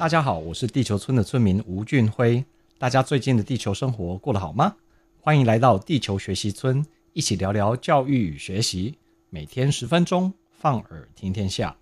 大家好，我是地球村的村民吴俊辉。大家最近的地球生活过得好吗？欢迎来到地球学习村，一起聊聊教育与学习。每天十分钟，放耳听天下。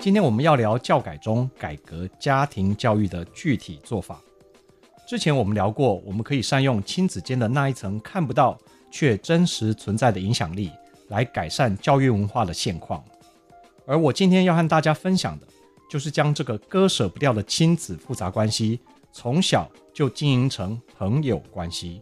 今天我们要聊教改中改革家庭教育的具体做法。之前我们聊过，我们可以善用亲子间的那一层看不到却真实存在的影响力，来改善教育文化的现况。而我今天要和大家分享的，就是将这个割舍不掉的亲子复杂关系，从小就经营成朋友关系。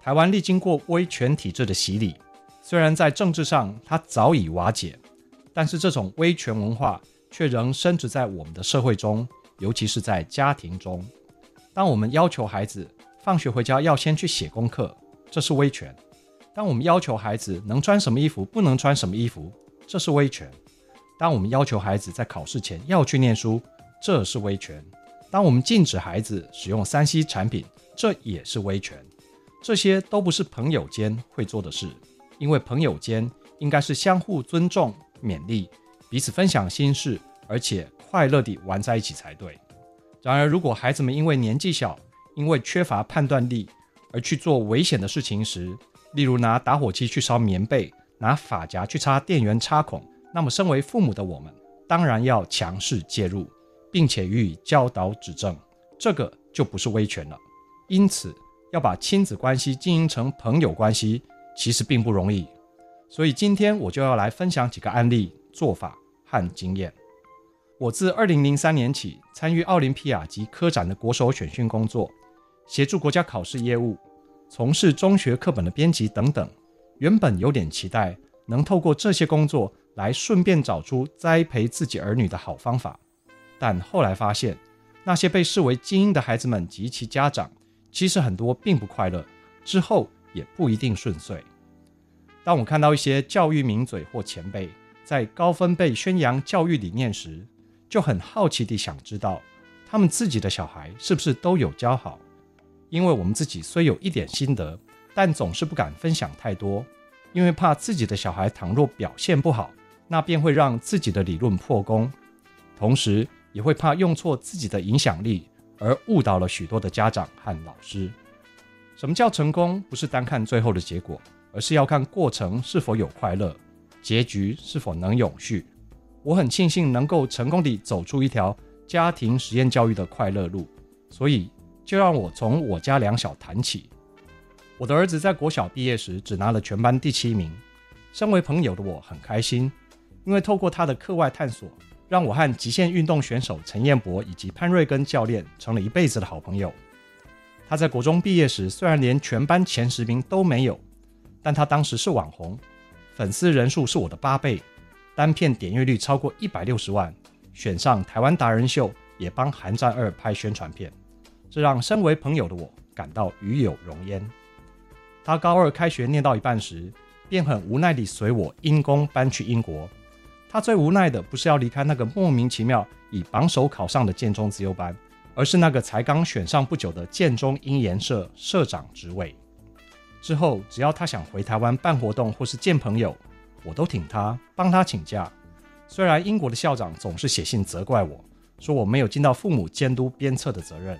台湾历经过威权体制的洗礼，虽然在政治上它早已瓦解，但是这种威权文化却仍深植在我们的社会中，尤其是在家庭中。当我们要求孩子放学回家要先去写功课，这是威权；当我们要求孩子能穿什么衣服，不能穿什么衣服，这是威权。当我们要求孩子在考试前要去念书，这是威权；当我们禁止孩子使用三 C 产品，这也是威权。这些都不是朋友间会做的事，因为朋友间应该是相互尊重、勉励，彼此分享心事，而且快乐地玩在一起才对。然而，如果孩子们因为年纪小，因为缺乏判断力而去做危险的事情时，例如拿打火机去烧棉被，拿发夹去插电源插孔。那么，身为父母的我们，当然要强势介入，并且予以教导指正，这个就不是威权了。因此，要把亲子关系经营成朋友关系，其实并不容易。所以，今天我就要来分享几个案例、做法和经验。我自2003年起参与奥林匹亚及科展的国手选训工作，协助国家考试业务，从事中学课本的编辑等等。原本有点期待，能透过这些工作。来顺便找出栽培自己儿女的好方法，但后来发现，那些被视为精英的孩子们及其家长，其实很多并不快乐，之后也不一定顺遂。当我看到一些教育名嘴或前辈在高分贝宣扬教育理念时，就很好奇地想知道，他们自己的小孩是不是都有教好？因为我们自己虽有一点心得，但总是不敢分享太多，因为怕自己的小孩倘若表现不好。那便会让自己的理论破功，同时也会怕用错自己的影响力，而误导了许多的家长和老师。什么叫成功？不是单看最后的结果，而是要看过程是否有快乐，结局是否能永续。我很庆幸能够成功地走出一条家庭实验教育的快乐路，所以就让我从我家两小谈起。我的儿子在国小毕业时只拿了全班第七名，身为朋友的我很开心。因为透过他的课外探索，让我和极限运动选手陈彦博以及潘瑞根教练成了一辈子的好朋友。他在国中毕业时，虽然连全班前十名都没有，但他当时是网红，粉丝人数是我的八倍，单片点阅率超过一百六十万，选上台湾达人秀，也帮《寒战二》拍宣传片，这让身为朋友的我感到与有荣焉。他高二开学念到一半时，便很无奈地随我因公搬去英国。他最无奈的不是要离开那个莫名其妙以榜首考上的建中资优班，而是那个才刚选上不久的建中英研社社长职位。之后，只要他想回台湾办活动或是见朋友，我都挺他，帮他请假。虽然英国的校长总是写信责怪我，说我没有尽到父母监督鞭策的责任，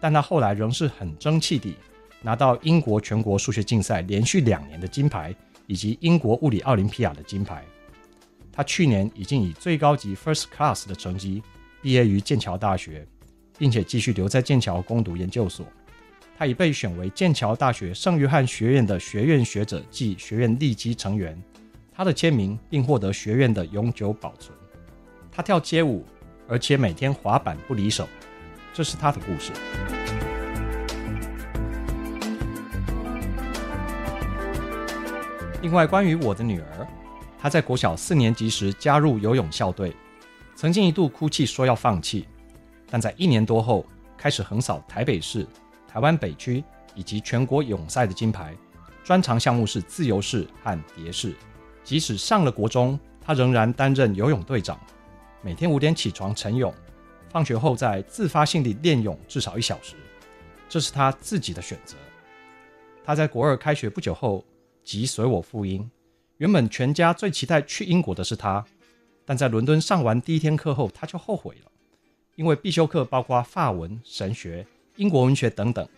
但他后来仍是很争气地拿到英国全国数学竞赛连续两年的金牌，以及英国物理奥林匹亚的金牌。他去年已经以最高级 First Class 的成绩毕业于剑桥大学，并且继续留在剑桥攻读研究所。他已被选为剑桥大学圣约翰学院的学院学者暨学院立基成员，他的签名并获得学院的永久保存。他跳街舞，而且每天滑板不离手，这是他的故事。另外，关于我的女儿，他在国小四年级时加入游泳校队，曾经一度哭泣说要放弃，但在一年多后开始横扫台北市、台湾北区以及全国泳赛的金牌，专长项目是自由式和蝶式。即使上了国中，他仍然担任游泳队长，每天五点起床晨泳，放学后再自发性地练泳至少一小时，这是他自己的选择。他在国二开学不久后即随我赴英。原本全家最期待去英国的是他，但在伦敦上完第一天课后，他就后悔了，因为必修课包括法文、神学、英国文学等等，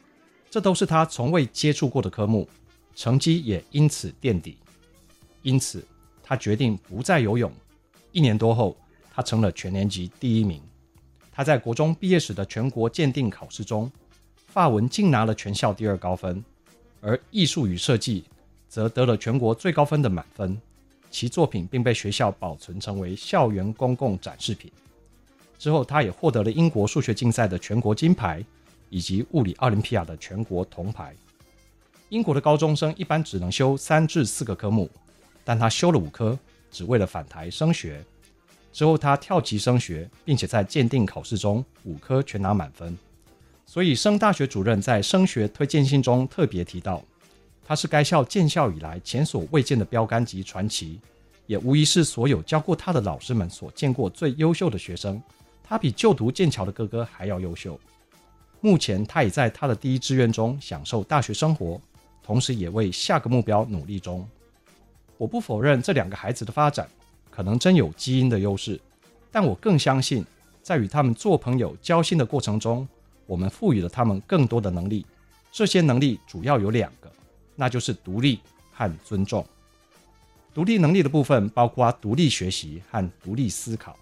这都是他从未接触过的科目，成绩也因此垫底。因此，他决定不再游泳。一年多后，他成了全年级第一名。他在国中毕业时的全国鉴定考试中，法文竟拿了全校第二高分。而艺术与设计则得了全国最高分的满分，其作品并被学校保存成为校园公共展示品。之后，他也获得了英国数学竞赛的全国金牌，以及物理奥林匹亚的全国铜牌。英国的高中生一般只能修三至四个科目，但他修了五科，只为了返台升学。之后，他跳级升学，并且在鉴定考试中五科全拿满分。所以，升大学主任在升学推荐信中特别提到，他是该校建校以来前所未见的标杆级传奇，也无疑是所有教过他的老师们所见过最优秀的学生。他比就读剑桥的哥哥还要优秀。目前，他已在他的第一志愿中享受大学生活，同时也为下个目标努力中。我不否认这两个孩子的发展可能真有基因的优势，但我更相信，在与他们做朋友、交心的过程中。我们赋予了他们更多的能力，这些能力主要有两个，那就是独立和尊重。独立能力的部分包括独立学习和独立思考。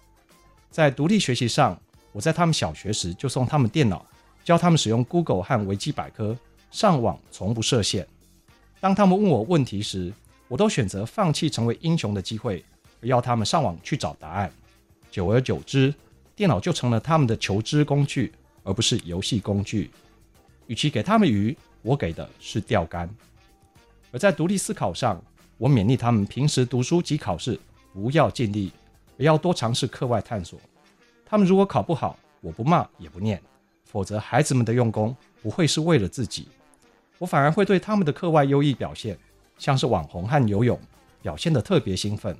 在独立学习上，我在他们小学时就送他们电脑，教他们使用 Google 和维基百科，上网从不设限。当他们问我问题时，我都选择放弃成为英雄的机会，而要他们上网去找答案。久而久之，电脑就成了他们的求知工具。而不是游戏工具。与其给他们鱼，我给的是钓竿。而在独立思考上，我勉励他们平时读书及考试不要尽力，而要多尝试课外探索。他们如果考不好，我不骂也不念，否则孩子们的用功不会是为了自己，我反而会对他们的课外优异表现，像是网红和游泳，表现得特别兴奋。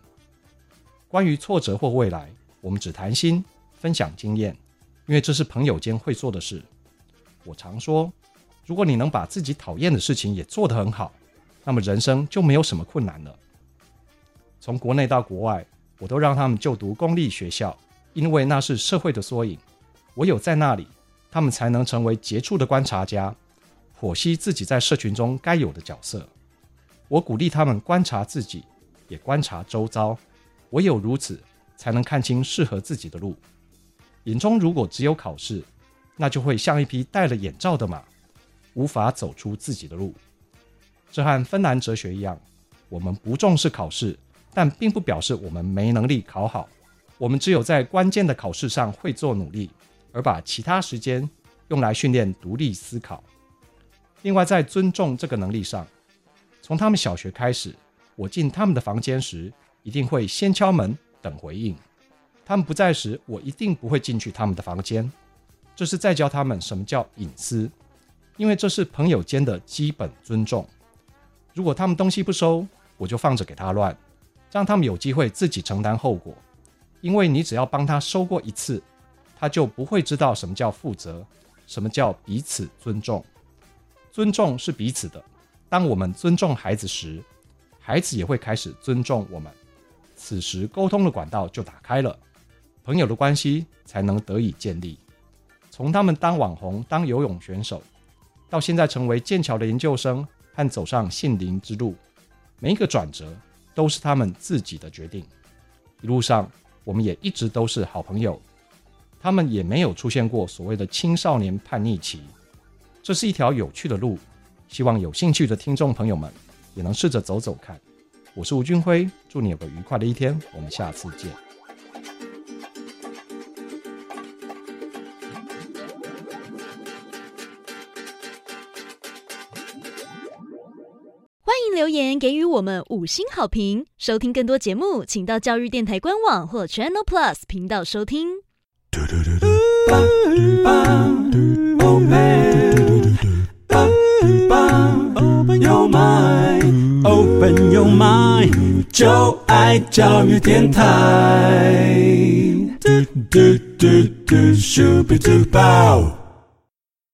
关于挫折或未来，我们只谈心，分享经验。因为这是朋友间会做的事。我常说，如果你能把自己讨厌的事情也做得很好，那么人生就没有什么困难了。从国内到国外，我都让他们就读公立学校，因为那是社会的缩影。唯有在那里，他们才能成为杰出的观察家，剖析自己在社群中该有的角色。我鼓励他们观察自己，也观察周遭。唯有如此，才能看清适合自己的路。眼中如果只有考试，那就会像一匹戴了眼罩的马，无法走出自己的路。这和芬兰哲学一样，我们不重视考试，但并不表示我们没能力考好。我们只有在关键的考试上会做努力，而把其他时间用来训练独立思考。另外，在尊重这个能力上，从他们小学开始，我进他们的房间时，一定会先敲门等回应。他们不在时，我一定不会进去他们的房间。这是在教他们什么叫隐私，因为这是朋友间的基本尊重。如果他们东西不收，我就放着给他乱，让他们有机会自己承担后果。因为你只要帮他收过一次，他就不会知道什么叫负责，什么叫彼此尊重。尊重是彼此的。当我们尊重孩子时，孩子也会开始尊重我们。此时沟通的管道就打开了。朋友的关系才能得以建立。从他们当网红、当游泳选手，到现在成为剑桥的研究生和走上杏林之路，每一个转折都是他们自己的决定。一路上，我们也一直都是好朋友。他们也没有出现过所谓的青少年叛逆期。这是一条有趣的路，希望有兴趣的听众朋友们也能试着走走看。我是吴俊辉，祝你有个愉快的一天，我们下次见。给予我们五星好评。收听更多节目，请到教育电台官网或 Channel Plus 频道收听。Open your mind, open your mind，就爱教育电台。